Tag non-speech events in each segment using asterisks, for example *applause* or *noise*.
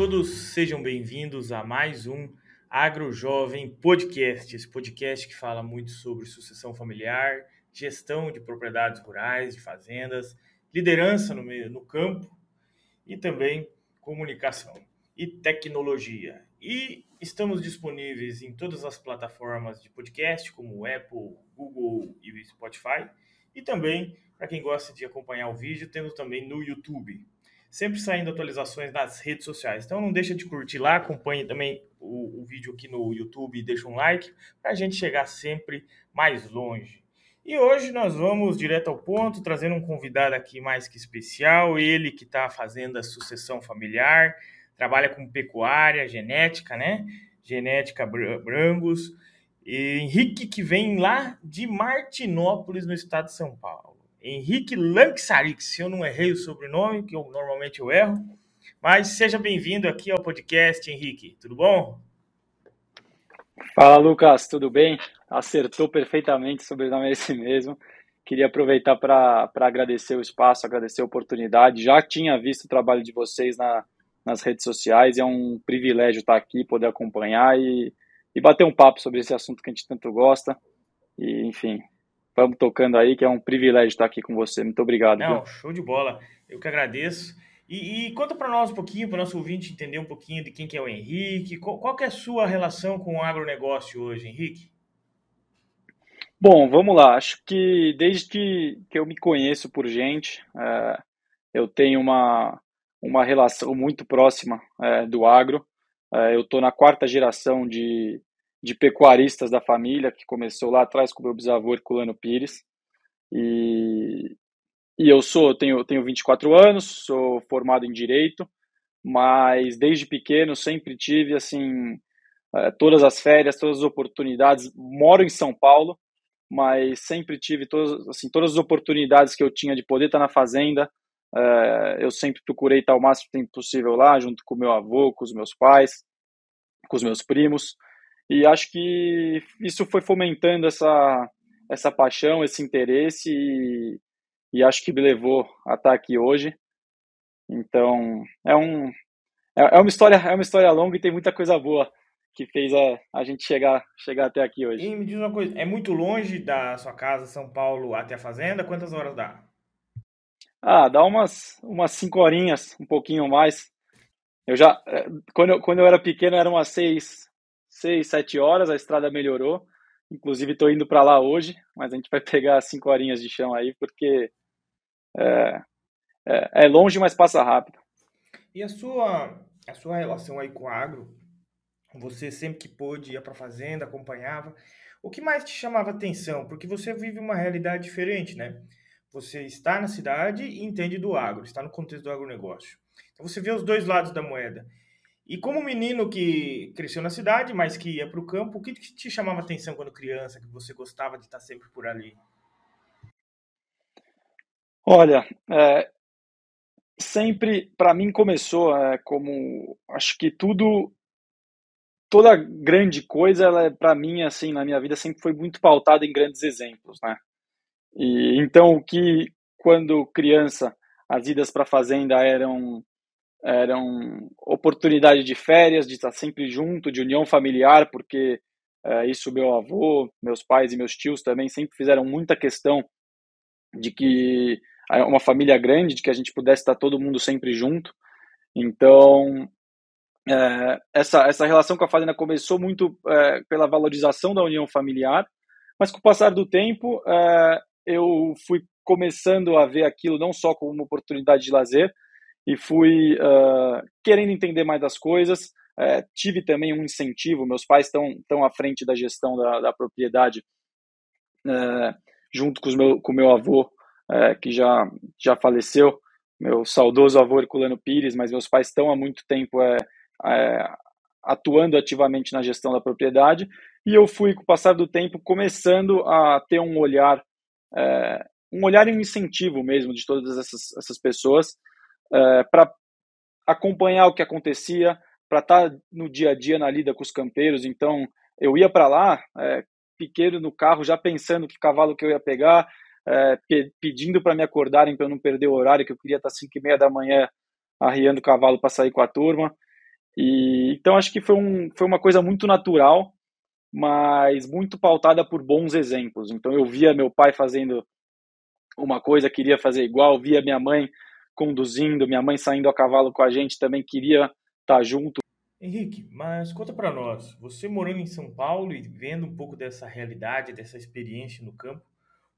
todos, sejam bem-vindos a mais um Agro Jovem Podcast. Esse podcast que fala muito sobre sucessão familiar, gestão de propriedades rurais, de fazendas, liderança no, meio, no campo e também comunicação e tecnologia. E estamos disponíveis em todas as plataformas de podcast, como Apple, Google e Spotify. E também, para quem gosta de acompanhar o vídeo, temos também no YouTube sempre saindo atualizações nas redes sociais. Então não deixa de curtir lá, acompanhe também o, o vídeo aqui no YouTube e deixa um like para a gente chegar sempre mais longe. E hoje nós vamos direto ao ponto, trazendo um convidado aqui mais que especial, ele que está fazendo a sucessão familiar, trabalha com pecuária, genética, né? Genética Brangos. E Henrique, que vem lá de Martinópolis, no estado de São Paulo. Henrique Lanxarix, se eu não errei o sobrenome, que eu normalmente eu erro. Mas seja bem-vindo aqui ao podcast, Henrique. Tudo bom? Fala, Lucas. Tudo bem? Acertou perfeitamente, o sobrenome é esse mesmo. Queria aproveitar para agradecer o espaço, agradecer a oportunidade. Já tinha visto o trabalho de vocês na, nas redes sociais é um privilégio estar aqui, poder acompanhar e, e bater um papo sobre esse assunto que a gente tanto gosta. E, enfim, vamos tocando aí, que é um privilégio estar aqui com você. Muito obrigado. Não, viu? show de bola. Eu que agradeço. E, e conta para nós um pouquinho, para o nosso ouvinte entender um pouquinho de quem que é o Henrique. Qual, qual é a sua relação com o agronegócio hoje, Henrique? Bom, vamos lá. Acho que desde que, que eu me conheço por gente, é, eu tenho uma, uma relação muito próxima é, do agro. É, eu estou na quarta geração de, de pecuaristas da família, que começou lá atrás com meu bisavô Herculano Pires. E, e eu sou, tenho, tenho 24 anos, sou formado em Direito, mas desde pequeno sempre tive, assim, eh, todas as férias, todas as oportunidades. Moro em São Paulo, mas sempre tive todas, assim, todas as oportunidades que eu tinha de poder estar na fazenda. Eh, eu sempre procurei estar o máximo tempo possível lá, junto com meu avô, com os meus pais, com os meus primos. E acho que isso foi fomentando essa, essa paixão, esse interesse e, e acho que me levou a estar aqui hoje. Então, é um é, é uma história, é uma história longa e tem muita coisa boa que fez a, a gente chegar, chegar até aqui hoje. E me diz uma coisa, é muito longe da sua casa, São Paulo, até a fazenda? Quantas horas dá? Ah, dá umas, umas cinco horinhas, um pouquinho mais. Eu já, eh, quando eu, quando eu era pequeno, eram umas seis, seis, sete horas, a estrada melhorou. Inclusive, estou indo para lá hoje, mas a gente vai *laughs* pegar cinco horinhas de chão aí, porque é, é, é, longe, mas passa rápido. E a sua, a sua relação aí com o agro? Você sempre que pôde ia para a fazenda, acompanhava. O que mais te chamava atenção? Porque você vive uma realidade diferente, né? Você está na cidade e entende do agro, está no contexto do agronegócio. Então você vê os dois lados da moeda. E como menino que cresceu na cidade, mas que ia para o campo, o que te chamava atenção quando criança, que você gostava de estar sempre por ali? Olha, é, sempre para mim começou é, como acho que tudo toda grande coisa ela é, para mim assim na minha vida sempre foi muito pautada em grandes exemplos né e então o que quando criança as idas para fazenda eram eram oportunidade de férias, de estar sempre junto, de união familiar, porque é, isso meu avô, meus pais e meus tios também sempre fizeram muita questão de que uma família grande, de que a gente pudesse estar todo mundo sempre junto. Então, é, essa, essa relação com a fazenda começou muito é, pela valorização da união familiar, mas com o passar do tempo, é, eu fui começando a ver aquilo não só como uma oportunidade de lazer, e fui uh, querendo entender mais das coisas. Uh, tive também um incentivo, meus pais estão, estão à frente da gestão da, da propriedade, uh, junto com, os meu, com meu avô, é, que já, já faleceu, meu saudoso avô Herculano Pires, mas meus pais estão há muito tempo é, atuando ativamente na gestão da propriedade, e eu fui, com o passar do tempo, começando a ter um olhar, um olhar e um incentivo mesmo de todas essas, essas pessoas, é, para acompanhar o que acontecia, para estar tá no dia a dia na lida com os campeiros. Então, eu ia para lá, é, pequeno no carro, já pensando que cavalo que eu ia pegar, é, pedindo para me acordarem para eu não perder o horário, que eu queria estar tá 5 e meia da manhã arriando o cavalo para sair com a turma. E, então acho que foi, um, foi uma coisa muito natural, mas muito pautada por bons exemplos. Então eu via meu pai fazendo uma coisa, queria fazer igual, via minha mãe conduzindo, minha mãe saindo a cavalo com a gente, também queria estar junto. Henrique, mas conta para nós, você morando em São Paulo e vendo um pouco dessa realidade, dessa experiência no campo,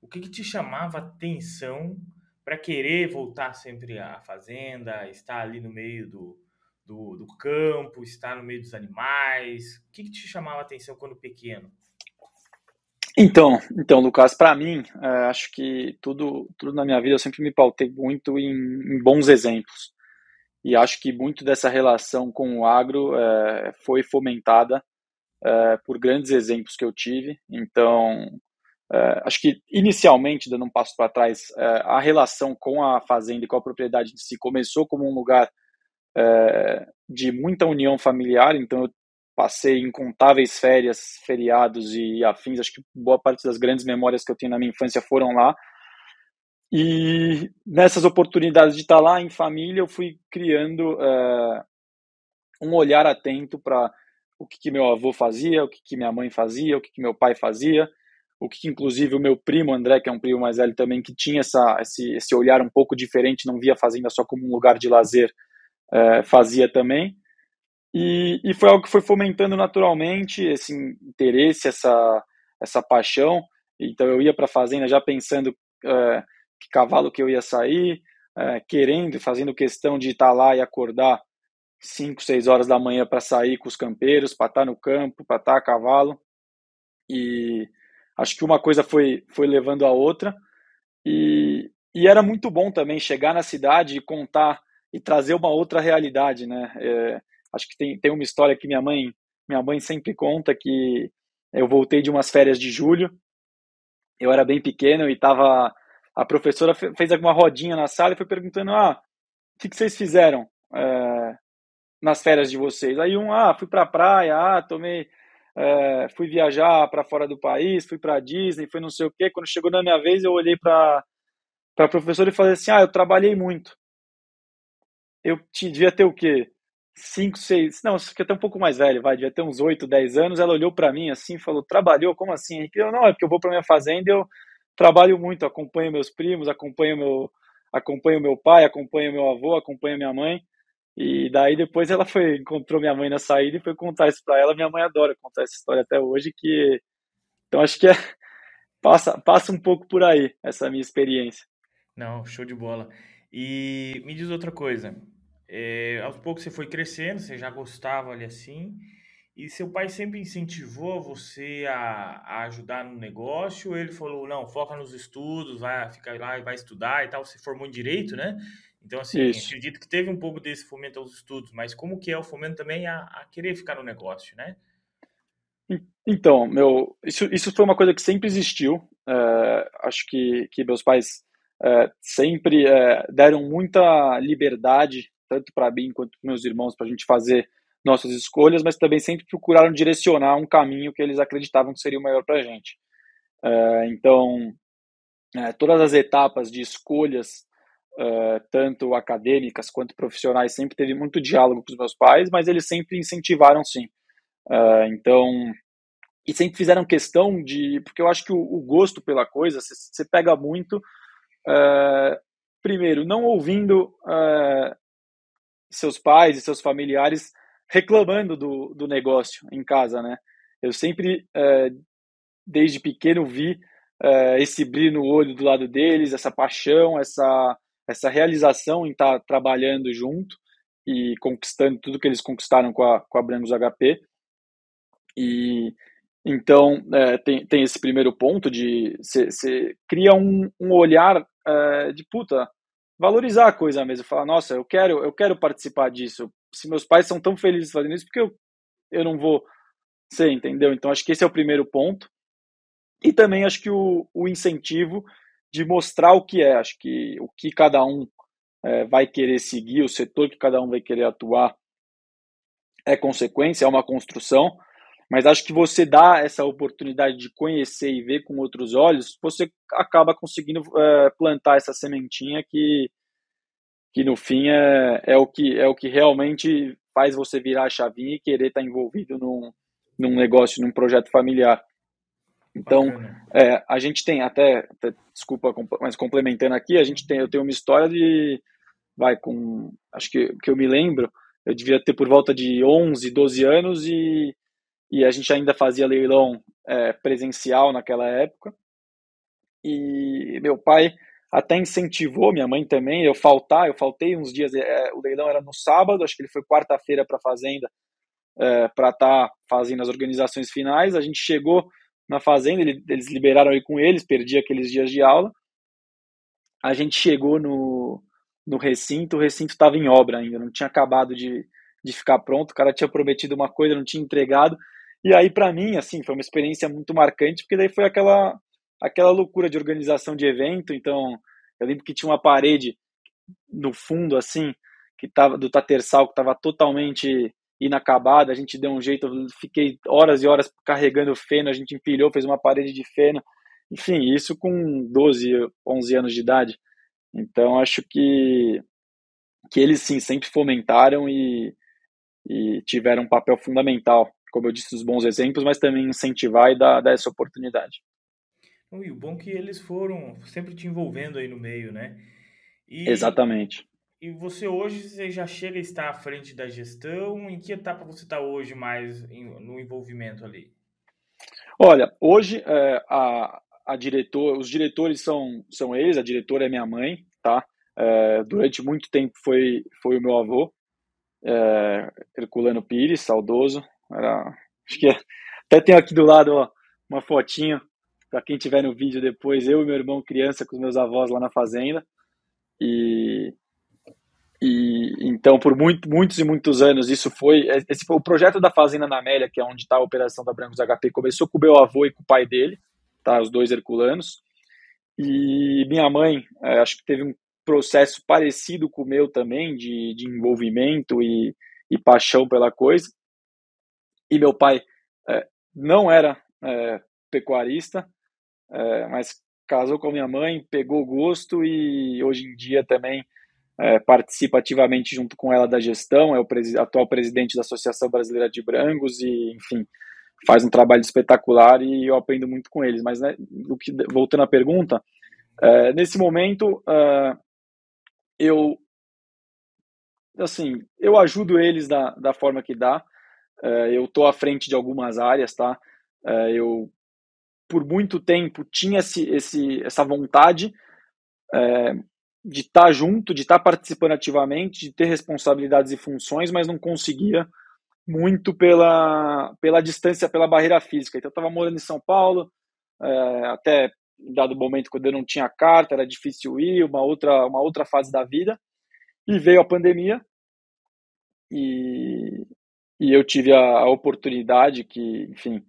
o que, que te chamava atenção para querer voltar sempre à fazenda, estar ali no meio do, do, do campo, estar no meio dos animais? O que, que te chamava atenção quando pequeno? Então, então, Lucas, para mim, é, acho que tudo, tudo na minha vida eu sempre me pautei muito em, em, bons exemplos. E acho que muito dessa relação com o agro é, foi fomentada é, por grandes exemplos que eu tive. Então, é, acho que inicialmente, dando um passo para trás, é, a relação com a fazenda e com a propriedade em si começou como um lugar é, de muita união familiar. Então, eu passei incontáveis férias, feriados e afins. Acho que boa parte das grandes memórias que eu tenho na minha infância foram lá. E nessas oportunidades de estar lá em família, eu fui criando uh, um olhar atento para o que, que, meu avô fazia, o que, que minha mãe fazia, o que, que meu pai fazia, o que, inclusive o meu primo André, que é um primo mais velho também, que tinha essa, esse, esse olhar um pouco diferente, não via a fazenda só como um lugar de lazer, uh, fazia também. E, e foi algo que foi fomentando naturalmente esse interesse, essa, essa paixão. Então eu ia para a fazenda já pensando é, que cavalo que eu ia sair, é, querendo, fazendo questão de estar tá lá e acordar 5, 6 horas da manhã para sair com os campeiros, para estar tá no campo, para estar tá a cavalo. E acho que uma coisa foi, foi levando a outra. E, e era muito bom também chegar na cidade e contar e trazer uma outra realidade, né? É, Acho que tem, tem uma história que minha mãe, minha mãe sempre conta que eu voltei de umas férias de julho. Eu era bem pequeno e tava a professora fez alguma rodinha na sala e foi perguntando: "Ah, o que, que vocês fizeram é, nas férias de vocês?" Aí um: "Ah, fui para praia, ah, tomei é, fui viajar para fora do país, fui para Disney, fui não sei o quê. Quando chegou na minha vez, eu olhei para para professora e falei assim: "Ah, eu trabalhei muito." Eu devia ter o quê? 5, 6, não, acho que até um pouco mais velho, vai, devia ter uns 8, 10 anos, ela olhou para mim assim, falou, trabalhou, como assim? Eu, não, é porque eu vou para minha fazenda eu trabalho muito, acompanho meus primos, acompanho meu, acompanho meu pai, acompanho meu avô, acompanho minha mãe, e daí depois ela foi, encontrou minha mãe na saída e foi contar isso para ela, minha mãe adora contar essa história até hoje, que, então acho que é, passa, passa um pouco por aí, essa minha experiência. Não, show de bola. E me diz outra coisa, é, aos poucos você foi crescendo, você já gostava ali assim, e seu pai sempre incentivou você a, a ajudar no negócio, ou ele falou, não, foca nos estudos, vai ficar lá e vai estudar e tal, você formou em Direito, né? Então, assim, Isso. acredito que teve um pouco desse fomento aos estudos, mas como que é o fomento também a, a querer ficar no negócio, né? Então, meu, isso, isso foi uma coisa que sempre existiu. É, acho que, que meus pais é, sempre é, deram muita liberdade tanto para mim quanto para meus irmãos, para a gente fazer nossas escolhas, mas também sempre procuraram direcionar um caminho que eles acreditavam que seria o melhor para a gente. Uh, então, uh, todas as etapas de escolhas, uh, tanto acadêmicas quanto profissionais, sempre teve muito diálogo com os meus pais, mas eles sempre incentivaram sim. então, e sempre fizeram questão de, porque eu acho que o, o gosto pela coisa, você pega muito, primeiro, não ouvindo seus pais e seus familiares reclamando do, do negócio em casa, né? Eu sempre, é, desde pequeno, vi é, esse brilho no olho do lado deles, essa paixão, essa, essa realização em estar tá trabalhando junto e conquistando tudo que eles conquistaram com a, com a Brangos HP. E então é, tem, tem esse primeiro ponto de você cria um, um olhar é, de puta, valorizar a coisa mesmo, falar, nossa, eu quero, eu quero participar disso. Se meus pais são tão felizes fazendo isso, porque eu, eu não vou ser, entendeu? Então acho que esse é o primeiro ponto. E também acho que o, o incentivo de mostrar o que é, acho que o que cada um é, vai querer seguir, o setor que cada um vai querer atuar é consequência, é uma construção. Mas acho que você dá essa oportunidade de conhecer e ver com outros olhos, você acaba conseguindo é, plantar essa sementinha que, que no fim é, é, o que, é o que realmente faz você virar a chavinha e querer estar tá envolvido num, num negócio, num projeto familiar. Então, é, a gente tem até, até, desculpa, mas complementando aqui, a gente tem, eu tenho uma história de, vai com, acho que que eu me lembro, eu devia ter por volta de 11, 12 anos e, e a gente ainda fazia leilão é, presencial naquela época. E meu pai até incentivou, minha mãe também, eu faltar, eu faltei uns dias, é, o leilão era no sábado, acho que ele foi quarta-feira para a fazenda é, para estar tá fazendo as organizações finais. A gente chegou na fazenda, eles liberaram aí com eles, perdi aqueles dias de aula. A gente chegou no, no recinto, o recinto estava em obra ainda, não tinha acabado de, de ficar pronto, o cara tinha prometido uma coisa, não tinha entregado. E aí, para mim, assim, foi uma experiência muito marcante, porque daí foi aquela, aquela loucura de organização de evento. Então, eu lembro que tinha uma parede no fundo, assim, que tava, do Tatersal, que estava totalmente inacabada, a gente deu um jeito, eu fiquei horas e horas carregando feno, a gente empilhou, fez uma parede de feno, enfim, isso com 12, 11 anos de idade. Então, acho que, que eles, sim, sempre fomentaram e, e tiveram um papel fundamental, como eu disse, os bons exemplos, mas também incentivar e dar, dar essa oportunidade. E o bom é que eles foram sempre te envolvendo aí no meio, né? E... Exatamente. E você hoje você já chega a estar à frente da gestão? Em que etapa você está hoje mais no envolvimento ali? Olha, hoje é, a, a diretor, os diretores são, são eles, a diretora é minha mãe, tá? É, durante muito tempo foi, foi o meu avô, é, Herculano Pires, saudoso. Era, acho que até tenho aqui do lado ó, uma fotinho para quem tiver no vídeo depois, eu e meu irmão criança com os meus avós lá na fazenda. E e então, por muito, muitos e muitos anos, isso foi. Esse foi o projeto da Fazenda na Amélia, que é onde está a operação da Brancos HP, começou com o meu avô e com o pai dele, tá? Os dois herculanos. E minha mãe, é, acho que teve um processo parecido com o meu também, de, de envolvimento e, e paixão pela coisa. E meu pai é, não era é, pecuarista, é, mas casou com a minha mãe, pegou gosto e hoje em dia também é, participa ativamente junto com ela da gestão, é o pres atual presidente da Associação Brasileira de Brangos e, enfim, faz um trabalho espetacular e eu aprendo muito com eles. Mas, né, que, voltando à pergunta, é, nesse momento, é, eu, assim, eu ajudo eles da, da forma que dá, eu estou à frente de algumas áreas, tá? É, eu, por muito tempo, tinha esse, esse, essa vontade, é, de estar tá junto, de estar tá participando ativamente, de ter responsabilidades e funções, mas não conseguia muito pela, pela distância, pela barreira física. Então, eu estava morando em São Paulo, até dado momento quando eu não tinha carta, era difícil ir, uma outra, uma outra fase da vida, e veio a pandemia, e, e eu tive a, a oportunidade que, enfim,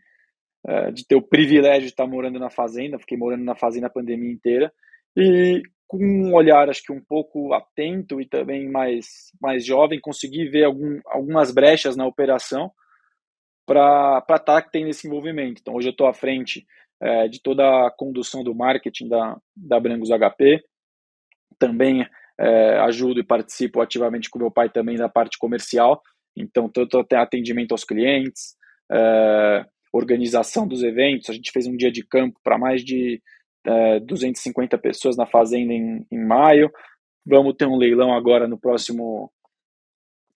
é, de ter o privilégio de estar morando na fazenda, fiquei morando na fazenda a pandemia inteira, e com um olhar, acho que um pouco atento e também mais, mais jovem, consegui ver algum, algumas brechas na operação para estar tá tendo esse envolvimento. Então, hoje eu estou à frente é, de toda a condução do marketing da, da Brangos HP, também é, ajudo e participo ativamente com meu pai também da parte comercial, então tanto até atendimento aos clientes, é, organização dos eventos, a gente fez um dia de campo para mais de é, 250 pessoas na fazenda em, em maio. Vamos ter um leilão agora no próximo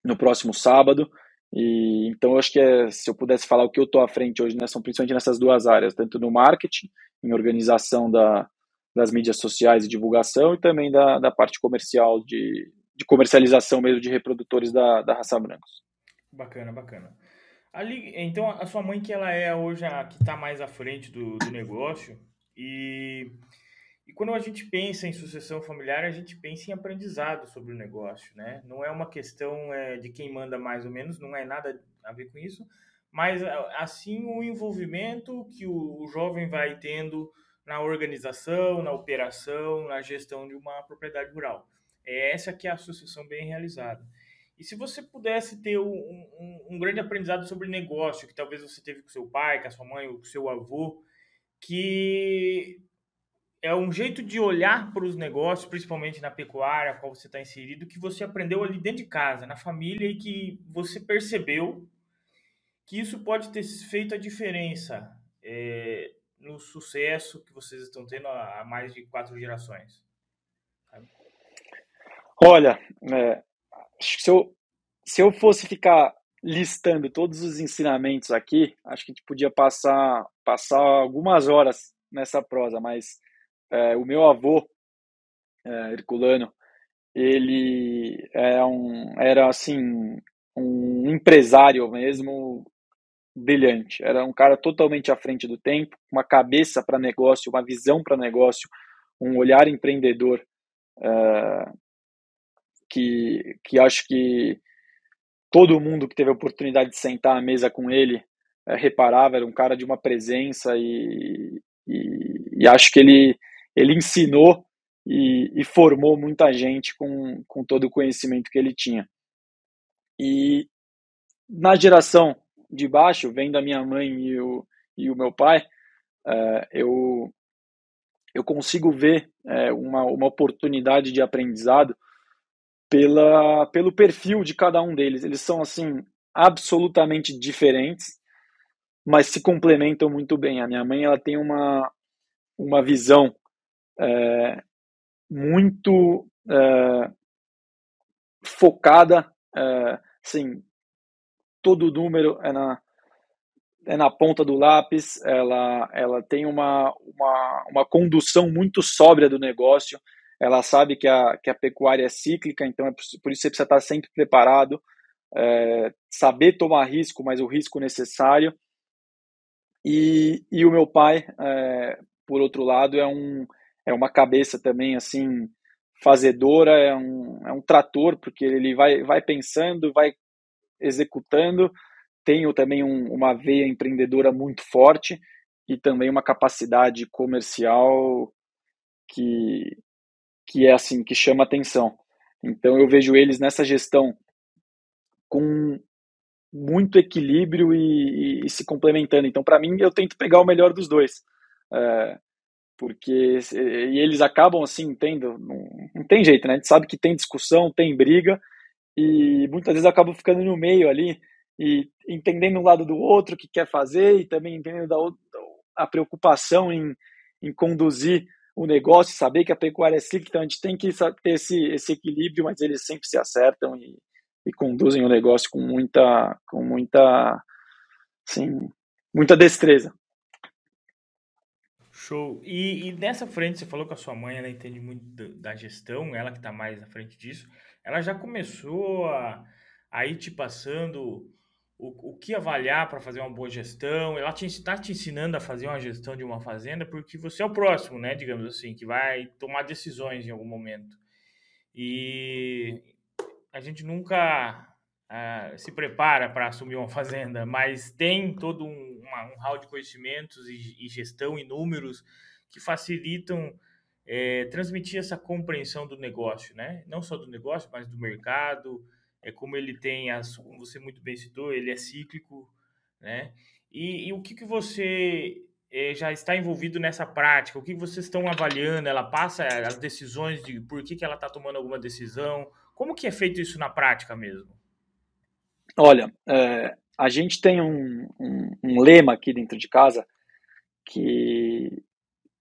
no próximo sábado. E então eu acho que é, se eu pudesse falar o que eu estou à frente hoje, né, são principalmente nessas duas áreas, tanto no marketing, em organização da, das mídias sociais e divulgação, e também da, da parte comercial de, de comercialização mesmo de reprodutores da, da raça brancos. Bacana, bacana. Ali, então a sua mãe que ela é hoje a que está mais à frente do, do negócio, e, e quando a gente pensa em sucessão familiar, a gente pensa em aprendizado sobre o negócio, né? Não é uma questão é, de quem manda mais ou menos, não é nada a ver com isso, mas assim o envolvimento que o, o jovem vai tendo na organização, na operação, na gestão de uma propriedade rural. É essa que é a sucessão bem realizada. E se você pudesse ter um, um, um, grande aprendizado sobre negócio, que talvez você teve com seu pai, com a sua mãe, ou com seu avô, que é um jeito de olhar para os negócios, principalmente na pecuária, qual você está inserido, que você aprendeu ali dentro de casa, na família, e que você percebeu que isso pode ter feito a diferença é, no sucesso que vocês estão tendo há mais de quatro gerações? Olha, é, se, eu, se eu fosse ficar listando todos os ensinamentos aqui, acho que a gente podia passar, passar algumas horas nessa prosa, mas é, o meu avô, é, Herculano, ele é um, era assim um empresário mesmo brilhante. Era um cara totalmente à frente do tempo, uma cabeça para negócio, uma visão para negócio, um olhar empreendedor uh, que, que acho que todo mundo que teve a oportunidade de sentar à mesa com ele uh, reparava. Era um cara de uma presença e, e, e acho que ele, ele ensinou e, e, formou muita gente com, com todo o conhecimento que ele tinha. E na geração de baixo, vendo a minha mãe e o, e o meu pai, é, eu, eu consigo ver é, uma, uma oportunidade de aprendizado pela, pelo perfil de cada um deles. Eles são, assim, absolutamente diferentes, mas se complementam muito bem. A minha mãe, ela tem uma, uma visão é, muito é, focada, é, assim, todo número é na, é na ponta do lápis, ela, ela tem uma, uma, uma condução muito sóbria do negócio, ela sabe que a, que a pecuária é cíclica, então é por, por isso você precisa estar sempre preparado, é, saber tomar risco, mas o risco necessário. E, e o meu pai, é, por outro lado, é, um, é uma cabeça também assim fazedora, é um, é um trator, porque ele vai, vai pensando, vai executando. Tenho também um, uma veia empreendedora muito forte e também uma capacidade comercial que, que é assim, que chama atenção. Então eu vejo eles nessa gestão com muito equilíbrio e, e, e se complementando. Então, para mim, eu tento pegar o melhor dos dois. É, porque e eles acabam assim, tendo. Não, não, tem jeito, né? A gente sabe que tem discussão, tem briga, e muitas vezes acabo ficando no meio ali e entendendo um lado do outro o que quer fazer e também entendendo da outra, a preocupação em, em conduzir o negócio, saber que a pecuária é cíclica, então a gente tem que ter esse, esse equilíbrio, mas eles sempre se acertam e, e conduzem o negócio com muita, com muita, assim, muita destreza. Show. E, e nessa frente, você falou que a sua mãe ela entende muito da gestão, ela que está mais na frente disso ela já começou a, a ir te passando que avaliar para fazer uma boa gestão. Ela está te, ensinando a fazer uma gestão de uma fazenda porque você é o próximo, né? Digamos assim, que vai tomar decisões em algum momento. E a gente nunca uh, se prepara para assumir uma *laughs* fazenda, mas tem todo um, uma, um hall de conhecimentos e, e gestão e números que facilitam é, transmitir essa compreensão do negócio, né? Não só do negócio, mas do mercado. É como ele tem, as, como você muito bem citou, ele é cíclico, né? E, e o que, que você é, já está envolvido nessa prática? O que vocês estão avaliando? Ela passa as decisões de por que, que ela está tomando alguma decisão? Como que é feito isso na prática mesmo? Olha, é, a gente tem um, um, um, lema aqui dentro de casa que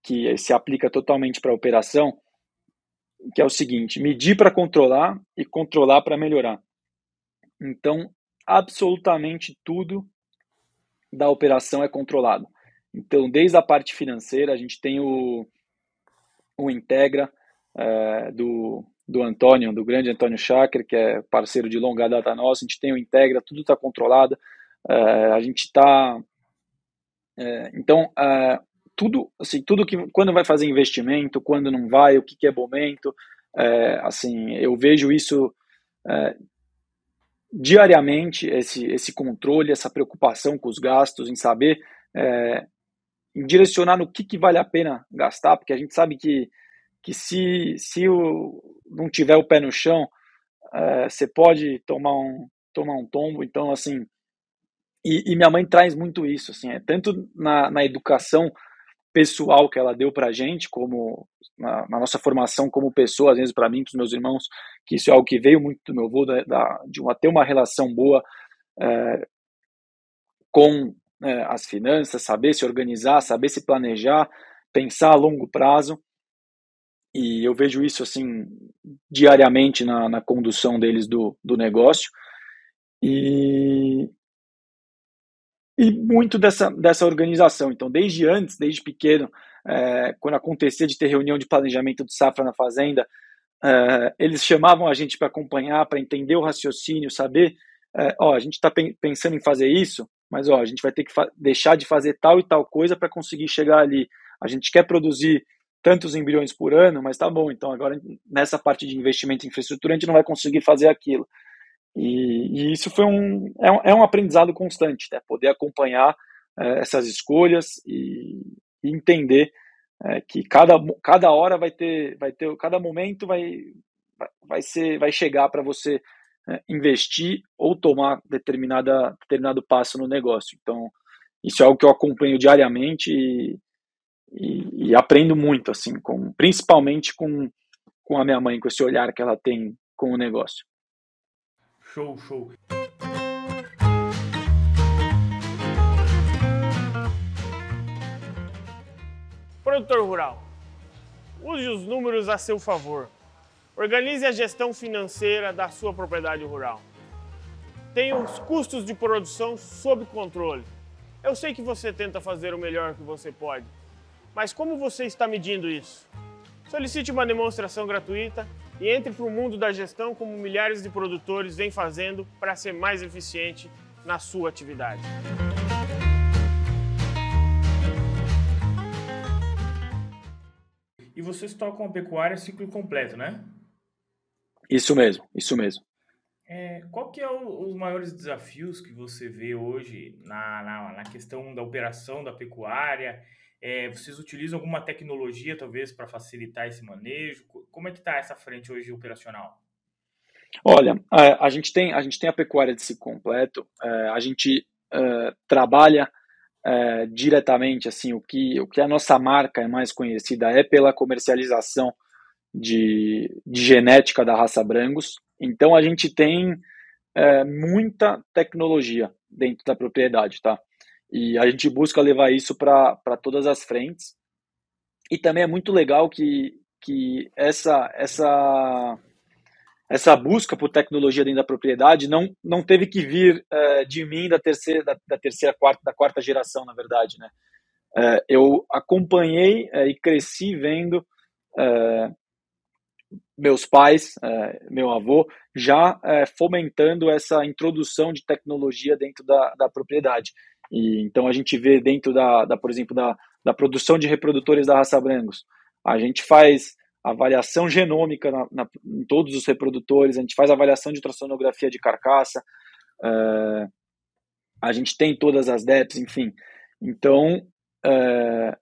que se aplica totalmente para a operação, que é o seguinte: medir para controlar e controlar para melhorar. Então, absolutamente tudo da operação é controlado. Então, desde a parte financeira, a gente tem o, o Integra é, do, do Antônio, do grande Antônio Schacker, que é parceiro de longa data nosso, a gente tem o Integra, tudo está controlado, é, a gente está... É, então, é, tudo, assim, tudo que quando vai fazer investimento, quando não vai, o que, que é momento, assim, eu vejo isso diariamente esse esse controle, essa preocupação com os gastos, em saber é, em direcionar no que, que vale a pena gastar, porque a gente sabe que que se se o, não tiver o pé no chão, é, você pode tomar um tomar um tombo, então assim e, e, minha mãe traz muito isso, assim, é tanto na, na educação pessoal que ela deu para a gente, como na, na, nossa formação como pessoa, às vezes para mim, para os meus irmãos, que isso é algo que veio muito do meu avô, da, da, de uma, ter uma relação boa é, com é, as finanças, saber se organizar, saber se planejar, pensar a longo prazo. E eu vejo isso assim diariamente na, na condução deles do, do negócio. E, e muito dessa, dessa organização. Então, desde antes, desde pequeno, é, quando acontecia de ter reunião de planejamento de safra na fazenda, é, eles chamavam a gente para acompanhar, para entender o raciocínio, saber, é, ó, a gente está pensando em fazer isso, mas ó, a gente vai ter que deixar de fazer tal e tal coisa para conseguir chegar ali. A gente quer produzir tantos embriões por ano, mas tá bom, então agora nessa parte de investimento em infraestrutura a gente não vai conseguir fazer aquilo. E, e isso foi um é, um, é um aprendizado constante, né? poder acompanhar é, essas escolhas e, e entender é, que cada, cada hora vai ter, vai ter, cada momento vai, vai, ser, vai chegar para você é, investir ou tomar determinada, determinado passo no negócio. Então, isso é algo que eu acompanho diariamente e, e, e aprendo muito, assim, com, principalmente com, com a minha mãe, com esse olhar que ela tem com o negócio. Show, show. Produtor rural, use os números a seu favor. Organize a gestão financeira da sua propriedade rural. Tenha os custos de produção sob controle. Eu sei que você tenta fazer o melhor que você pode, mas como você está medindo isso? Solicite uma demonstração gratuita e entre para o mundo da gestão como milhares de produtores vêm fazendo para ser mais eficiente na sua atividade. E vocês tocam a pecuária ciclo completo, né? Isso mesmo, isso mesmo. É, qual que é o, os maiores desafios que você vê hoje na, na, na questão da operação da pecuária é, vocês utilizam alguma tecnologia, talvez, para facilitar esse manejo? Como é que está essa frente hoje operacional? Olha, a, a, gente tem a gente tem a pecuária de ciclo completo. É, a gente é, trabalha é, diretamente assim o que o que a nossa marca é mais conhecida é pela comercialização de, de genética da raça Brangus. Então a gente tem muita tecnologia dentro da propriedade, tá? E a gente busca levar isso para todas as frentes. E também é muito legal que, que essa, essa, essa busca por tecnologia dentro da propriedade não, não teve que vir é, de mim da terceira, da, da, terceira, quarta, da quarta geração, na verdade, né? É, eu acompanhei é, e cresci vendo meus pais, meu avô, já fomentando essa introdução de tecnologia dentro da, da propriedade. E, então a gente vê dentro da, da por exemplo, da, da produção de reprodutores da raça Brangus, a gente faz avaliação genômica na, na, em todos os reprodutores, a gente faz avaliação de ultrassonografia de carcaça, é, a gente tem todas as DEPs, enfim. Então, é,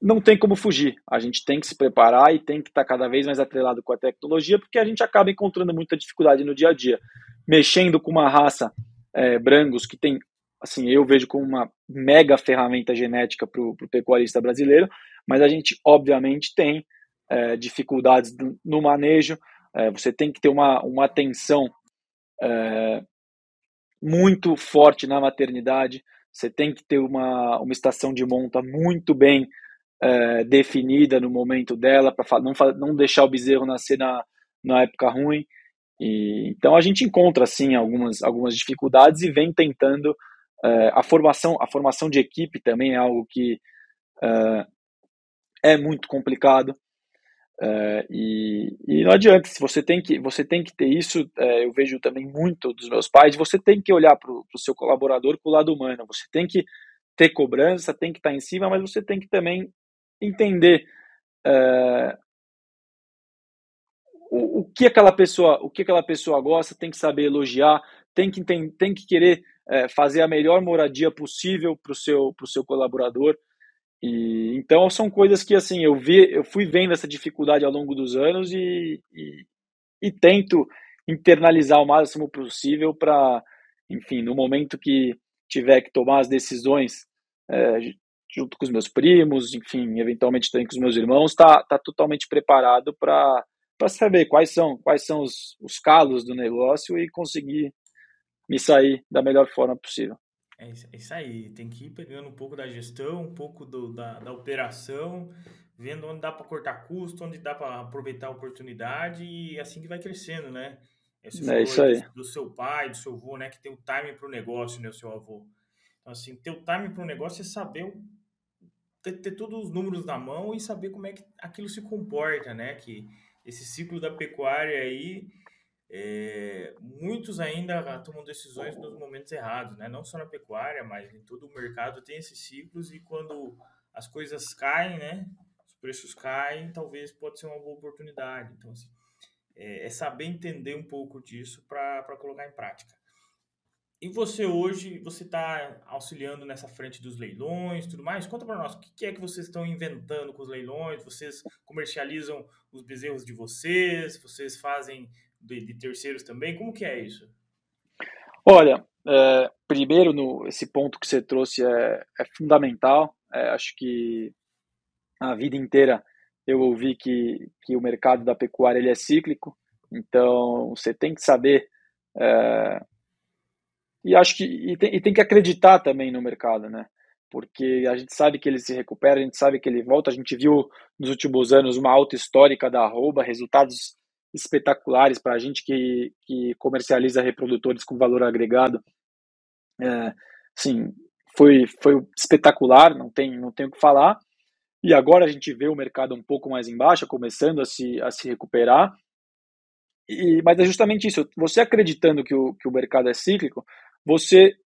não tem como fugir. A gente tem que se preparar e tem que estar cada vez mais atrelado com a tecnologia, porque a gente acaba encontrando muita dificuldade no dia a dia. Mexendo com uma raça é, Brangus que tem assim, eu vejo como uma mega ferramenta genética para o pecuarista brasileiro, mas a gente, obviamente, tem é, dificuldades no manejo, é, você tem que ter uma, uma atenção é, muito forte na maternidade, você tem que ter uma, uma estação de monta muito bem definida no momento dela, para não, não deixar o bezerro nascer na, na época ruim. E, então a gente encontra assim algumas, algumas dificuldades e vem tentando Uh, a formação a formação de equipe também é algo que uh, é muito complicado. Uh, e, e, não adianta se você tem que você tem que ter isso eu vejo também muito dos meus pais você tem que olhar para o seu colaborador com o lado humano você tem que ter cobrança tem que estar em cima mas você tem que também entender o, o que aquela pessoa o que aquela pessoa gosta tem que saber elogiar tem que tem que querer é, fazer a melhor moradia possível para o seu, seu colaborador. E, então são coisas que assim eu vi, eu fui vendo essa dificuldade ao longo dos anos e, e, e tento internalizar o máximo possível para, enfim, no momento que tiver que tomar as decisões, é, junto com os meus primos, enfim, eventualmente também com os meus irmãos, está tá totalmente preparado para saber quais são, quais são os, os calos do negócio e conseguir me sair da melhor forma possível. É isso aí, tem que ir pegando um pouco da gestão, um pouco do, da, da operação, vendo onde dá para cortar custo, onde dá para aproveitar a oportunidade e assim que vai crescendo, né? Esse é isso aí. Do seu pai, do seu avô, né? Que tem o time para o negócio, né? O seu avô. Então, assim, ter o time para o negócio é saber ter, ter todos os números na mão e saber como é que aquilo se comporta, né? Que esse ciclo da pecuária aí, é, muitos ainda tomam decisões nos momentos errados, né? Não só na pecuária, mas em todo o mercado tem esses ciclos e quando as coisas caem, né? Os preços caem, talvez pode ser uma boa oportunidade. Então, assim, é, é saber entender um pouco disso para colocar em prática. E você hoje, você está auxiliando nessa frente dos leilões tudo mais? Conta para nós, o que é que vocês estão inventando com os leilões? Vocês comercializam os bezerros de vocês? Vocês fazem de, de terceiros também? Como que é isso? Olha, é, primeiro, no, esse ponto que você trouxe é, é fundamental. É, acho que a vida inteira eu ouvi que, que o mercado da pecuária ele é cíclico, então você tem que saber é, e acho que e tem, e tem, que acreditar também no mercado, né? Porque a gente sabe que ele se recupera, a gente sabe que ele volta. A gente viu nos últimos anos uma alta histórica da arroba, resultados espetaculares para a gente que, que comercializa reprodutores com valor agregado. É, foi, foi espetacular, não tem, não tem o que falar. E agora a gente vê o mercado um pouco mais embaixo, começando a se, a se recuperar. E, mas é justamente isso, você acreditando que o, que o mercado é cíclico, você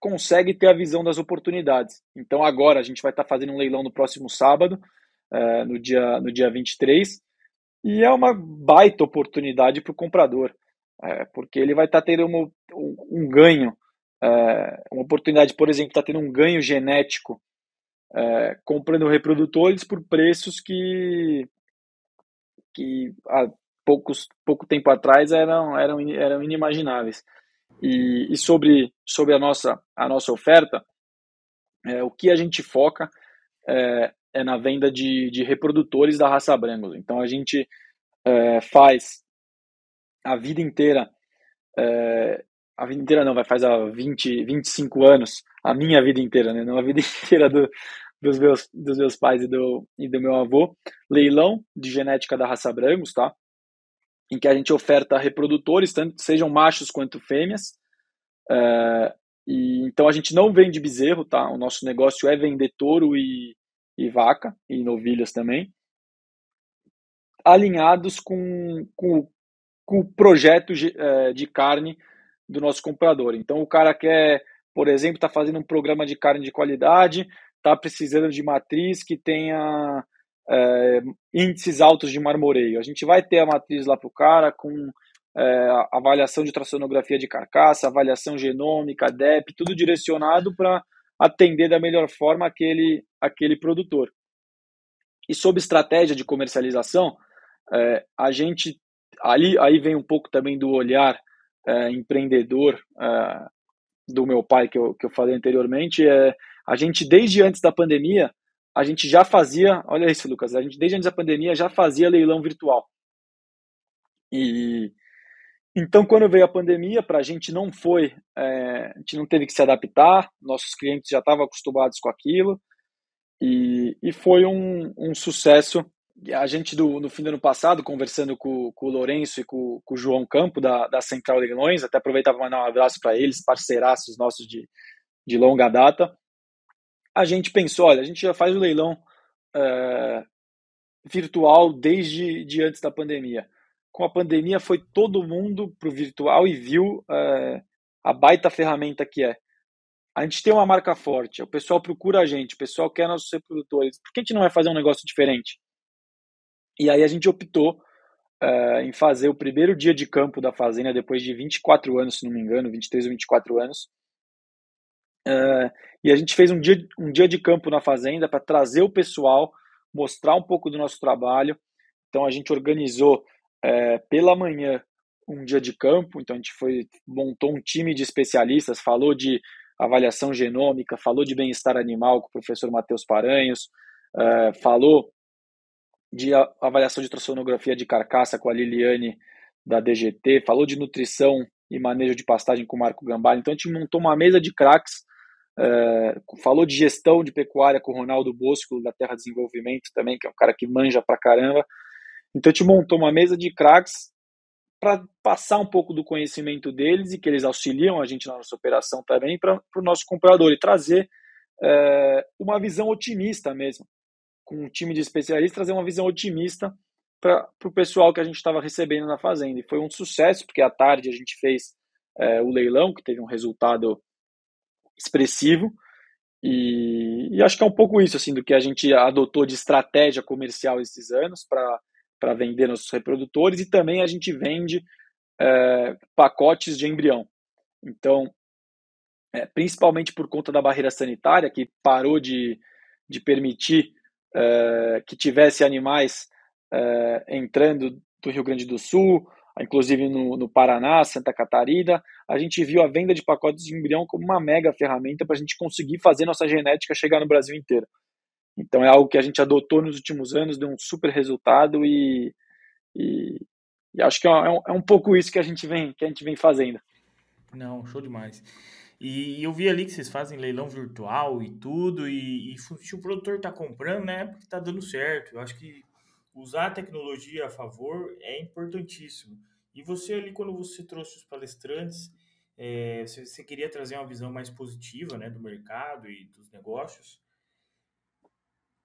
consegue ter a visão das oportunidades. Então agora a gente vai estar tá fazendo um leilão no próximo sábado, é, no, dia, no dia 23, e é uma baita oportunidade para o comprador, é, porque ele vai estar tá tendo um, um, um ganho, é, uma oportunidade, por exemplo, está tendo um ganho genético é, comprando reprodutores por preços que, que há poucos, pouco tempo atrás eram, eram, eram inimagináveis. E, e sobre, sobre a, nossa, a nossa oferta, é, o que a gente foca é, é na venda de, de reprodutores da raça Brangus. Então a gente é, faz a vida inteira, é, a vida inteira não, vai faz há 20, 25 anos, a minha vida inteira, né? não a vida *laughs* inteira do, dos, meus, dos meus pais e do, e do meu avô, leilão de genética da raça Brangus, tá? em que a gente oferta reprodutores, tanto sejam machos quanto fêmeas. É, e, então a gente não vende bezerro, tá? O nosso negócio é vender touro e, e vaca, e novilhas também, alinhados com, com, com o projeto de, é, de carne do nosso comprador. Então o cara quer, por exemplo, está fazendo um programa de carne de qualidade, está precisando de matriz que tenha é, índices altos de marmoreio. A gente vai ter a matriz lá para o cara com é, avaliação de ultrassonografia de carcaça, avaliação genômica, DEP, tudo direcionado para atender da melhor forma aquele, aquele produtor. E sob estratégia de comercialização, é, a gente ali aí vem um pouco também do olhar é, empreendedor é, do meu pai que eu, que eu falei anteriormente. É, a gente desde antes da pandemia a gente já fazia, olha isso, Lucas, a gente desde antes da pandemia já fazia leilão virtual. E então, quando veio a pandemia, para a gente não foi, é, a gente não teve que se adaptar, nossos clientes já estavam acostumados com aquilo, e, e foi um, um sucesso. A gente, do, no fim do ano passado, conversando com, com o Lourenço e com, com o João Campo, da, da Central Leilões, até aproveitava mandar um abraço para eles, parceiraços nossos de, de longa data, a gente pensou, olha, a gente já faz o leilão é, virtual desde de antes da pandemia. Com a pandemia foi todo mundo para o virtual e viu é, a baita ferramenta que é. A gente tem uma marca forte, o pessoal procura a gente, o pessoal quer nossos reprodutores. Por que a gente não vai fazer um negócio diferente? E aí a gente optou é, em fazer o primeiro dia de campo da fazenda depois de 24 anos, se não me engano, 23 ou 24 anos. Uh, e a gente fez um dia, um dia de campo na fazenda para trazer o pessoal, mostrar um pouco do nosso trabalho. Então a gente organizou é, pela manhã um dia de campo. Então a gente foi montou um time de especialistas, falou de avaliação genômica, falou de bem-estar animal com o professor Matheus Paranhos, uh, falou de avaliação de ultrassonografia de carcaça com a Liliane da DGT, falou de nutrição e manejo de pastagem com o Marco Gambale. Então a gente montou uma mesa de craques, uh, falou de gestão de pecuária com o Ronaldo Bosco da Terra Desenvolvimento também, que é um cara que manja pra caramba. Então a gente montou uma mesa de craques para passar um pouco do conhecimento deles e que eles auxiliam a gente na nossa operação também para o nosso comprador e trazer é, uma visão otimista mesmo. Com um time de especialistas, trazer uma visão otimista para o pessoal que a gente estava recebendo na fazenda. E foi um sucesso, porque à tarde a gente fez é, o leilão, que teve um resultado expressivo. E, e, acho que é um pouco isso assim do que a gente adotou de estratégia comercial esses anos para para vender nossos reprodutores e também a gente vende é, pacotes de embrião. Então, é, principalmente por conta da barreira sanitária, que parou de, de permitir é, que tivesse animais é, entrando do Rio Grande do Sul, inclusive no, no, Paraná, Santa Catarina, a gente viu a venda de pacotes de embrião como uma mega ferramenta para a gente conseguir fazer nossa genética chegar no Brasil inteiro. Então é algo que a gente adotou nos últimos anos, deu um super resultado e, e, e acho que é um, é um pouco isso que a gente vem que a gente vem fazendo. Não, show demais. E eu vi ali que vocês fazem leilão virtual e tudo, e, e se o produtor está comprando, né, é porque está dando certo. Eu acho que usar a tecnologia a favor é importantíssimo. E você ali, quando você trouxe os palestrantes, é, você, você, queria trazer uma visão mais positiva né, do mercado e dos negócios.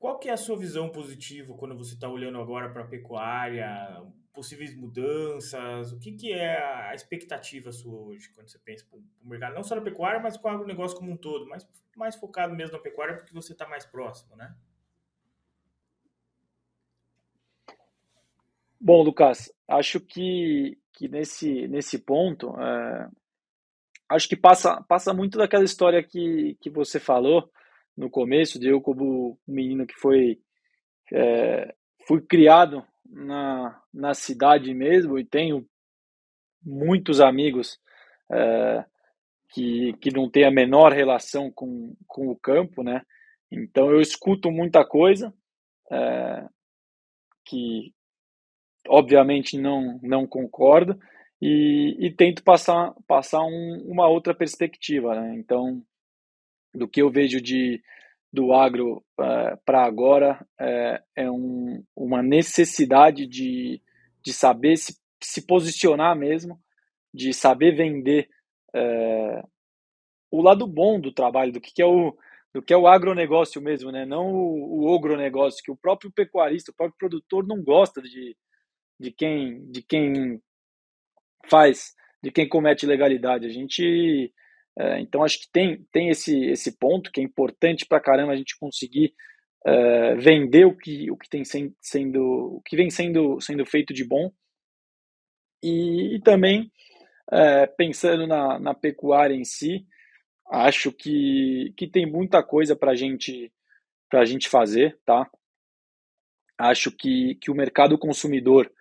Qual que é a sua visão positiva quando você está olhando agora para a pecuária, possíveis mudanças? O que, que é a expectativa sua hoje quando você pensa para o mercado? Não só na pecuária, mas com o agronegócio como um todo, mas mais focado mesmo na pecuária porque você está mais próximo, né? Bom, Lucas, acho que, que nesse, nesse ponto, é, acho que passa, passa muito daquela história que, que você falou, no começo, de eu como um menino que foi é, fui criado na, na cidade mesmo e tenho muitos amigos é, que, que não têm a menor relação com, com o campo, né? Então eu escuto muita coisa é, que obviamente não, não concordo e, e tento passar, passar um, uma outra perspectiva, né? Então do que eu vejo de do agro uh, eh, para agora é, é um, uma necessidade de, de saber se, se posicionar mesmo, de saber vender é, o lado bom do trabalho, do que, que é o do que é o agronegócio mesmo, né? Não o, o ogronegócio, que o próprio pecuarista, o próprio produtor não gosta de, de quem de quem faz, de quem comete ilegalidade. A gente é, então acho que tem, tem esse, esse ponto que é importante para caramba a gente conseguir é, vender o que, o que tem sendo o que vem sendo, sendo feito de bom. E, e também é, pensando na, na pecuária em si acho que, que tem muita coisa para gente a gente fazer tá? Acho que, que o mercado consumidor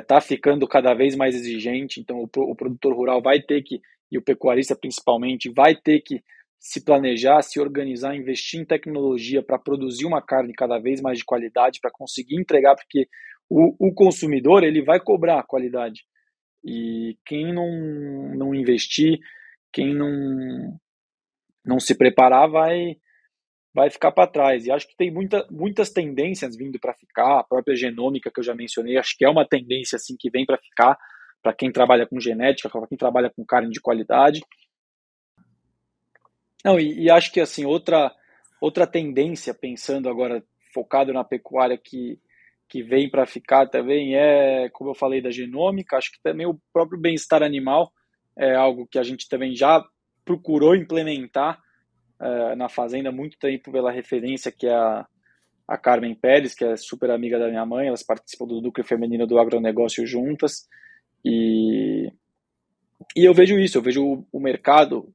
está ficando cada vez mais exigente então o, o produtor rural vai ter que e o pecuarista principalmente vai ter que se planejar, se organizar, investir em tecnologia para produzir uma carne cada vez mais de qualidade, para conseguir entregar, porque o, o, consumidor ele vai cobrar a qualidade. E quem não, não investir, quem não, não se preparar, vai, vai ficar para trás. E acho que tem muita, muitas tendências vindo para ficar, a própria genômica que eu já mencionei, acho que é uma tendência assim que vem para ficar para quem trabalha com genética, para quem trabalha com carne de qualidade. Não, e, e, acho que assim outra outra tendência, pensando agora focado na pecuária que que vem para ficar também é, como eu falei da genômica, acho que também o próprio bem-estar animal é algo que a gente também já procurou implementar é, na fazenda muito tempo pela referência que é a, a Carmen Pérez, que é super amiga da minha mãe, elas participam do núcleo feminino do agronegócio juntas. E, e eu vejo isso, eu vejo o, o mercado,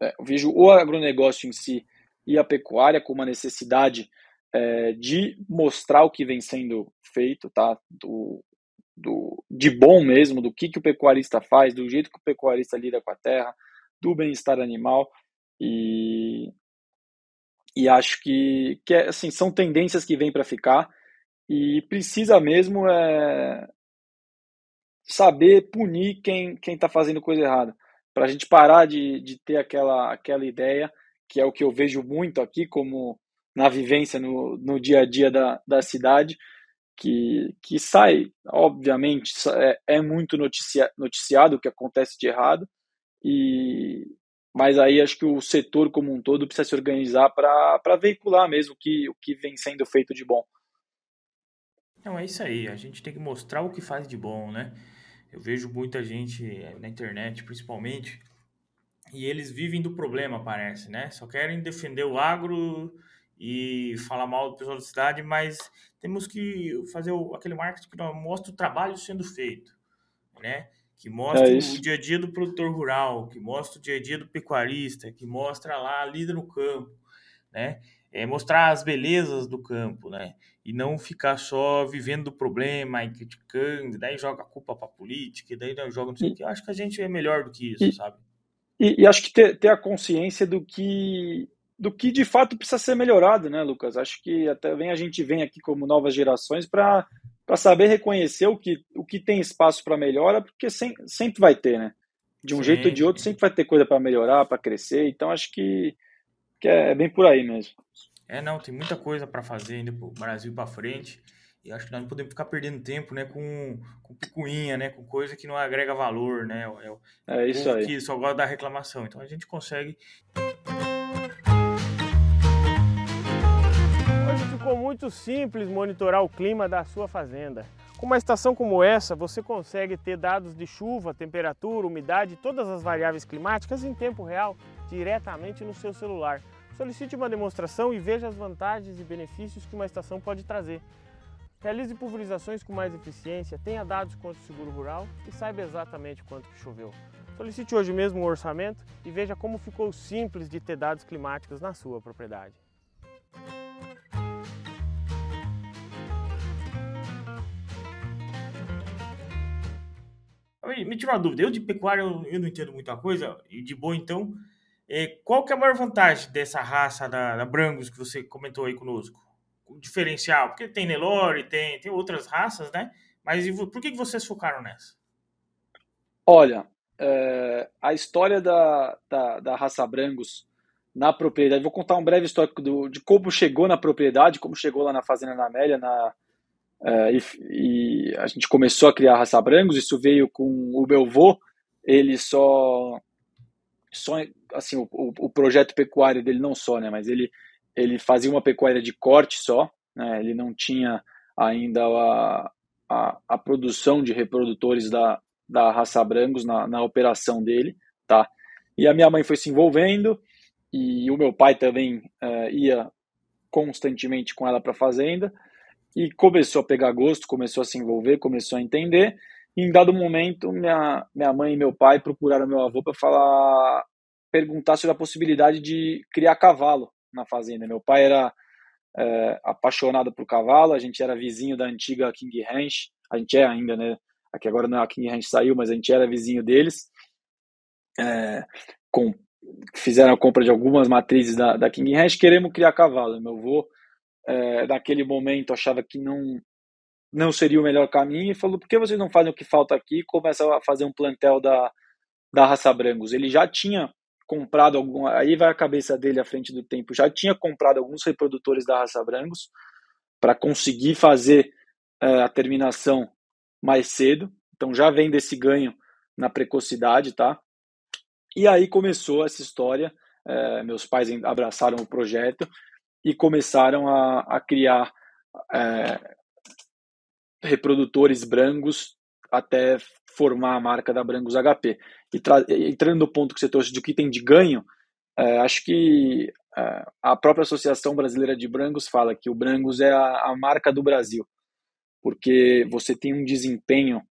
é, eu vejo o agronegócio em si e a pecuária com uma necessidade é, de mostrar o que vem sendo feito, tá? Do, do, de bom mesmo, do que, que o pecuarista faz, do jeito que o pecuarista lida com a terra, do bem-estar animal. E, e acho que, que é, assim, são tendências que vêm para ficar e precisa mesmo é, saber punir quem quem está fazendo coisa errada, para a gente parar de, de ter aquela, aquela ideia, que é o que eu vejo muito aqui, como na vivência no, no dia a dia da, da cidade, que, que sai, obviamente, é, é muito noticia, noticiado o que acontece de errado, e mas aí acho que o setor como um todo precisa se organizar para veicular mesmo que, o que vem sendo feito de bom. Não, é isso aí, a gente tem que mostrar o que faz de bom, né? Eu vejo muita gente eh, na internet, principalmente, e eles vivem do problema, parece, né? Só querem defender o agro e falar mal do pessoal da cidade, mas temos que fazer o, aquele marketing que mostra o trabalho sendo feito, né? Que mostra é o dia a dia do produtor rural, que mostra o dia a dia do pecuarista, que mostra lá a lida no campo, né? É mostrar as belezas do campo, né? E não ficar só vivendo do problema e criticando, daí joga a culpa para política, e daí joga não sei o que. Eu acho que a gente é melhor do que isso, e, sabe? E, e, acho que ter, ter a consciência do que do que de fato precisa ser melhorado, né, Lucas? Acho que até vem a gente vem aqui como novas gerações para saber reconhecer o que, o que tem espaço para melhora, porque sem, sempre vai ter, né? De um sim, jeito ou de outro, sempre vai ter coisa para melhorar, para crescer. Então acho que, que é bem por aí mesmo. É, não, tem muita coisa para fazer ainda para o Brasil para frente. E acho que nós não podemos ficar perdendo tempo, né, com, com picuinha, né, com coisa que não agrega valor, né? É, é isso aí. Que só gosta da reclamação. Então a gente consegue. Hoje ficou muito simples monitorar o clima da sua fazenda. Com uma estação como essa, você consegue ter dados de chuva, temperatura, umidade, todas as variáveis climáticas em tempo real, diretamente no seu celular. Solicite uma demonstração e veja as vantagens e benefícios que uma estação pode trazer. Realize pulverizações com mais eficiência, tenha dados contra o seguro rural e saiba exatamente quanto que choveu. Solicite hoje mesmo um orçamento e veja como ficou simples de ter dados climáticos na sua propriedade. Me tira uma dúvida, eu de pecuária eu não entendo muita coisa, e de boa então, qual que é a maior vantagem dessa raça da, da Brangus que você comentou aí conosco? O diferencial? Porque tem Nelore, tem, tem outras raças, né? Mas por que, que vocês focaram nessa? Olha, é, a história da, da, da, raça Brangus na propriedade, vou contar um breve histórico do, de como chegou na propriedade, como chegou lá na Fazenda na Amélia, na, é, e, e, a gente começou a criar a raça Brangus, isso veio com o meu avô, ele só só assim o, o, projeto pecuário dele não só, né, mas ele ele fazia uma pecuária de corte só, né, ele não tinha ainda a, a, a produção de reprodutores da, da raça Brangos na, na operação dele, tá? E a minha mãe foi se envolvendo e o meu pai também uh, ia constantemente com ela para a fazenda e começou a pegar gosto, começou a se envolver, começou a entender em dado momento, minha, minha mãe e meu pai procuraram meu avô para falar, perguntar sobre a possibilidade de criar cavalo na fazenda. Meu pai era é, apaixonado por cavalo, a gente era vizinho da antiga King Ranch, a gente é ainda, né? Aqui agora não é a King Ranch saiu, mas a gente era vizinho deles. É, com, fizeram a compra de algumas matrizes da, da King Ranch, queremos criar cavalo. Meu avô, é, naquele momento, achava que não não seria o melhor caminho e falou: por que vocês não fazem o que falta aqui e começam a fazer um plantel da, da raça Brangos? Ele já tinha comprado algum, aí vai a cabeça dele à frente do tempo, já tinha comprado alguns reprodutores da raça Brangos para conseguir fazer é, a terminação mais cedo, então já vem desse ganho na precocidade, tá? E aí começou essa história, é, meus pais abraçaram o projeto e começaram a, a criar é, reprodutores Brangos até formar a marca da Brangos HP. E entrando no ponto que você trouxe de o que tem de ganho, é, acho que é, a própria Associação Brasileira de Brangos fala que o Brangos é a, a marca do Brasil, porque você tem um desempenho.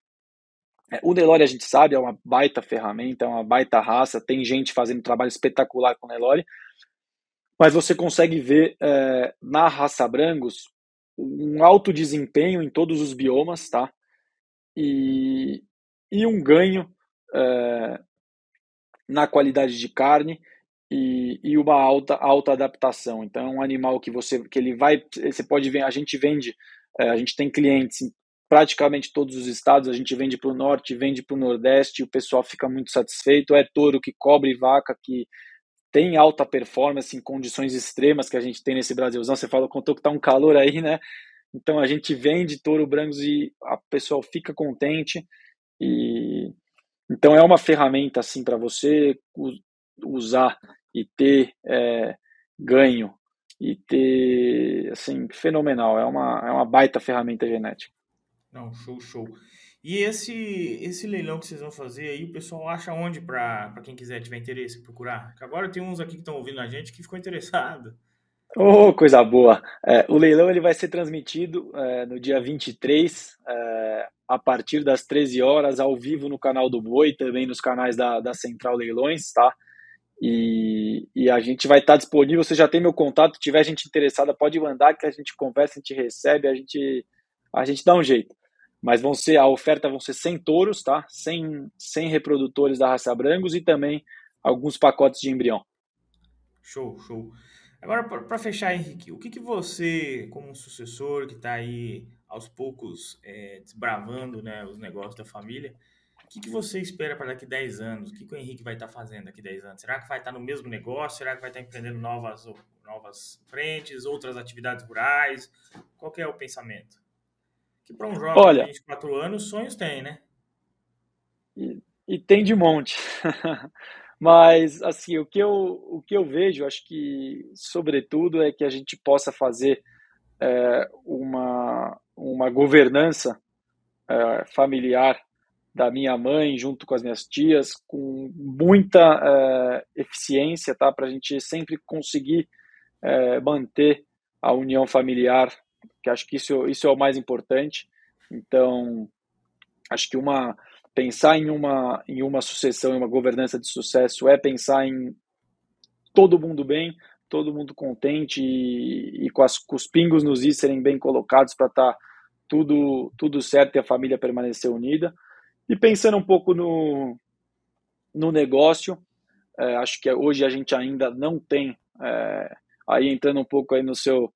É, o Nelore, a gente sabe, é uma baita ferramenta, é uma baita raça, tem gente fazendo trabalho espetacular com o Nelore, mas você consegue ver é, na raça Brangos um alto desempenho em todos os biomas, tá? E, e um ganho é, na qualidade de carne e, e uma alta, alta adaptação. Então, é um animal que você que ele vai, você pode ver, a gente vende, é, a gente tem clientes em praticamente todos os estados, a gente vende para o norte, vende para o nordeste, o pessoal fica muito satisfeito. É touro que cobre vaca, que tem alta performance em condições extremas que a gente tem nesse Brasilzão. Você falou, contou que tá um calor aí, né? Então a gente vende touro brancos e a pessoa fica contente e então é uma ferramenta assim para você usar e ter é, ganho e ter assim fenomenal. É uma é uma baita ferramenta genética. Não show show. E esse esse leilão que vocês vão fazer aí o pessoal acha onde para quem quiser tiver interesse procurar? Porque agora tem uns aqui que estão ouvindo a gente que ficou interessado Oh, coisa boa! É, o leilão ele vai ser transmitido é, no dia 23, é, a partir das 13 horas, ao vivo no canal do Boi, também nos canais da, da Central Leilões, tá? E, e a gente vai estar disponível. Você já tem meu contato, se tiver gente interessada, pode mandar que a gente conversa, a gente recebe, a gente, a gente dá um jeito. Mas vão ser, a oferta vão ser 100 touros, tá? 100, 100 reprodutores da raça Brangos e também alguns pacotes de embrião. Show, show. Agora, para fechar, Henrique, o que, que você, como sucessor que está aí aos poucos é, desbravando né, os negócios da família, o que, que você espera para daqui 10 anos? O que, que o Henrique vai estar tá fazendo daqui 10 anos? Será que vai estar tá no mesmo negócio? Será que vai estar tá empreendendo novas, novas frentes, outras atividades rurais? Qual é o pensamento? Que para um jovem Olha, de 24 anos, sonhos tem, né? E, e tem de monte. *laughs* Mas, assim, o que eu, o que eu vejo, acho que, sobretudo, é que a gente possa fazer é, uma, uma governança é, familiar da minha mãe junto com as minhas tias com muita é, eficiência, tá? Para a gente sempre conseguir é, manter a união familiar, que acho que isso, isso é o mais importante. Então, acho que uma pensar em uma, em uma sucessão, em uma governança de sucesso, é pensar em todo mundo bem, todo mundo contente e, e com, as, com os pingos nos is serem bem colocados para estar tá tudo, tudo certo e a família permanecer unida. E pensando um pouco no, no negócio, é, acho que hoje a gente ainda não tem, é, aí entrando um pouco aí no seu,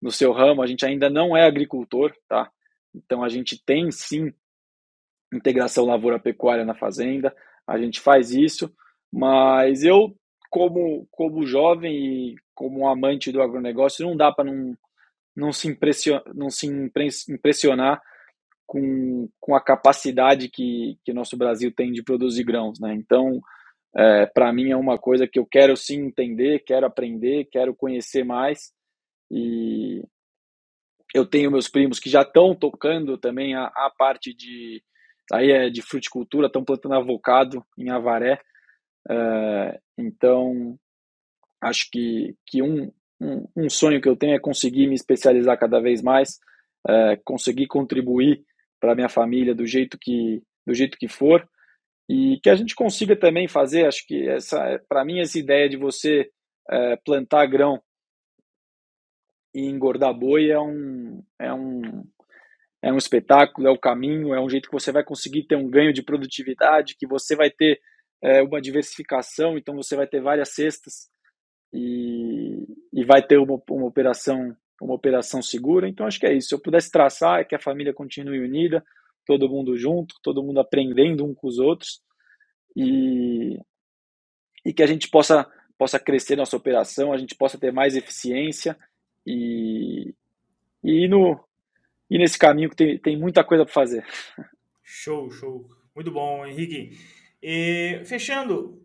no seu ramo, a gente ainda não é agricultor, tá? Então a gente tem sim integração lavoura-pecuária na fazenda, a gente faz isso, mas eu, como, como jovem e como amante do agronegócio, não dá para não, não se, impressionar, não se impressionar com, com a capacidade que, que nosso Brasil tem de produzir grãos. Né? Então, é, para mim é uma coisa que eu quero sim entender, quero aprender, quero conhecer mais e eu tenho meus primos que já estão tocando também a, a parte de aí é de fruticultura, estão plantando avocado em Avaré. É, então, acho que, que um, um, um, sonho que eu tenho é conseguir me especializar cada vez mais, é, conseguir contribuir para minha família do jeito que do jeito que for e que a gente consiga também fazer. Acho que essa, para mim, essa ideia de você é, plantar grão e engordar boi é um é um é um espetáculo, é o caminho, é um jeito que você vai conseguir ter um ganho de produtividade, que você vai ter é, uma diversificação, então você vai ter várias cestas e, e vai ter uma, uma operação uma operação segura. Então acho que é isso. Se eu pudesse traçar, é que a família continue unida, todo mundo junto, todo mundo aprendendo um com os outros e, e que a gente possa possa crescer nossa operação, a gente possa ter mais eficiência e, e no, e nesse caminho que tem, tem muita coisa para fazer. Show, show. Muito bom, Henrique. E, fechando,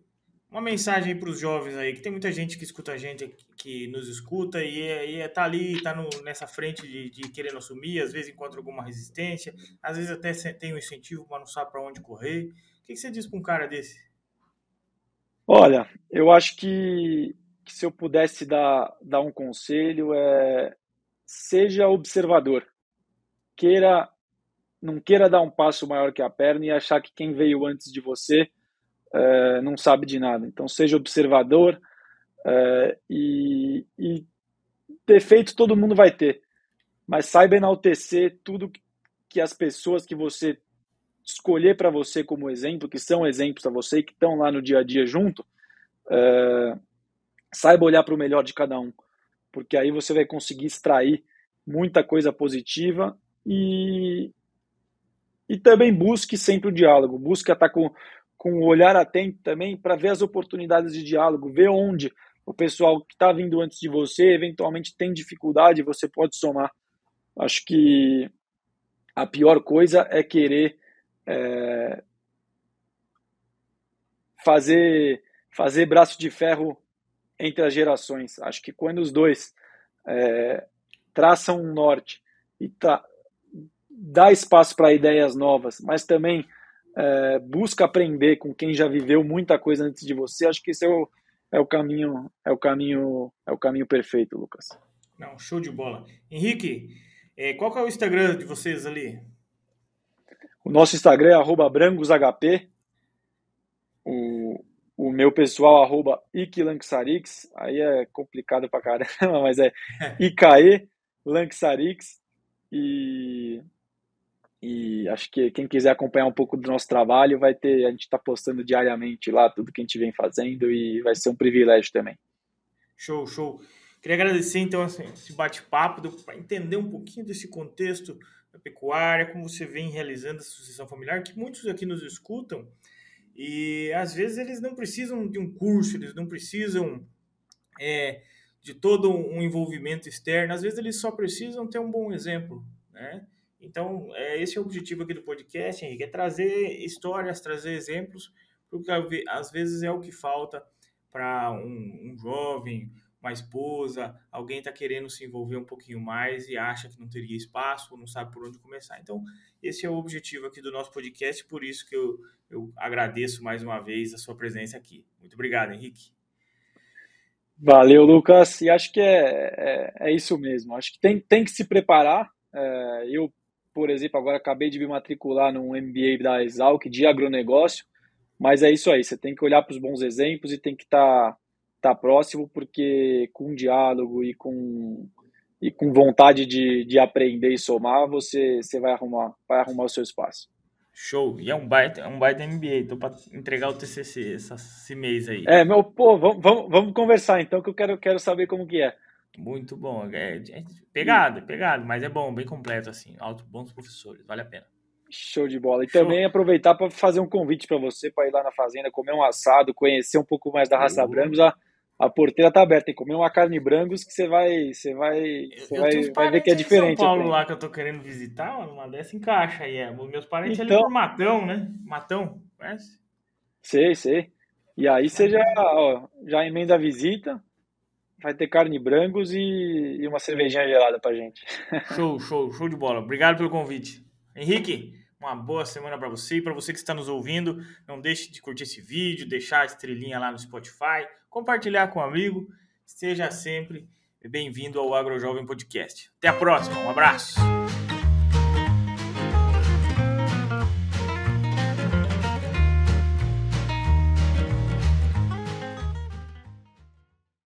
uma mensagem para os jovens aí, que tem muita gente que escuta a gente, que nos escuta e, e tá ali, tá no, nessa frente de, de querendo assumir, às vezes encontra alguma resistência, às vezes até tem um incentivo, mas não sabe para onde correr. O que, que você diz para um cara desse? Olha, eu acho que, que se eu pudesse dar, dar um conselho é seja observador queira não queira dar um passo maior que a perna e achar que quem veio antes de você é, não sabe de nada. Então seja observador é, e, e defeito todo mundo vai ter, mas saiba enaltecer tudo que as pessoas que você escolher para você como exemplo, que são exemplos para você e que estão lá no dia a dia junto, é, saiba olhar para o melhor de cada um, porque aí você vai conseguir extrair muita coisa positiva e, e também busque sempre o diálogo, busque estar com, com o olhar atento também para ver as oportunidades de diálogo, ver onde o pessoal que está vindo antes de você eventualmente tem dificuldade, você pode somar. Acho que a pior coisa é querer é, fazer fazer braço de ferro entre as gerações. Acho que quando os dois é, traçam um norte e tá, dá espaço para ideias novas, mas também é, busca aprender com quem já viveu muita coisa antes de você, acho que esse é o, é o caminho é o caminho é o caminho perfeito, Lucas. Não, show de bola. Henrique, é, qual é o Instagram de vocês ali? O nosso Instagram é @brangosHP. O, o meu pessoal, arroba Ikilanksarix, aí é complicado pra caramba, *laughs* mas é *laughs* Ikae Lanksarix. E, e acho que quem quiser acompanhar um pouco do nosso trabalho vai ter, a gente está postando diariamente lá tudo que a gente vem fazendo e vai ser um privilégio também. Show, show. Queria agradecer então esse bate-papo para entender um pouquinho desse contexto da pecuária, como você vem realizando a sucessão familiar, que muitos aqui nos escutam e às vezes eles não precisam de um curso, eles não precisam é, de todo um envolvimento externo, às vezes eles só precisam ter um bom exemplo, né? Então, é, esse é o objetivo aqui do podcast, Henrique, é trazer histórias, trazer exemplos, porque às vezes é o que falta para um, um jovem, uma esposa, alguém está querendo se envolver um pouquinho mais e acha que não teria espaço não sabe por onde começar. Então, esse é o objetivo aqui do nosso podcast, por isso que eu, eu agradeço mais uma vez a sua presença aqui. Muito obrigado, Henrique. Valeu, Lucas. E acho que é, é, é isso mesmo. Acho que tem, tem que se preparar. É, eu, por exemplo, agora acabei de me matricular num MBA da Exalc de agronegócio, mas é isso aí. Você tem que olhar para os bons exemplos e tem que estar. Tá tá próximo, porque com diálogo e com, e com vontade de, de aprender e somar, você, você vai, arrumar, vai arrumar o seu espaço. Show. E é um baita, é um baita MBA. Tô para entregar o TCC esse mês aí. É, meu, pô, vamos, vamos, vamos conversar então, que eu quero, quero saber como que é. Muito bom. É, é pegado, é pegado, mas é bom, bem completo assim. Alto, bons professores, vale a pena. Show de bola. E Show. também aproveitar para fazer um convite para você para ir lá na fazenda, comer um assado, conhecer um pouco mais da raça uh. branca. Já a porteira tá aberta. Tem que comer uma carne brancos que você vai, você vai, você vai, vai ver que é diferente. São Paulo lá que eu tô querendo visitar, uma dessa encaixa aí. É. Meus parentes então, ali por Matão, né? Matão, conhece? Sei, sei. E aí você já, ó, já emenda a visita, vai ter carne brancos e, e uma cervejinha gelada pra gente. *laughs* Show, show, show de bola. Obrigado pelo convite. Henrique, uma boa semana para você e para você que está nos ouvindo. Não deixe de curtir esse vídeo, deixar a estrelinha lá no Spotify, compartilhar com um amigo. Seja sempre bem-vindo ao Agro Jovem Podcast. Até a próxima, um abraço.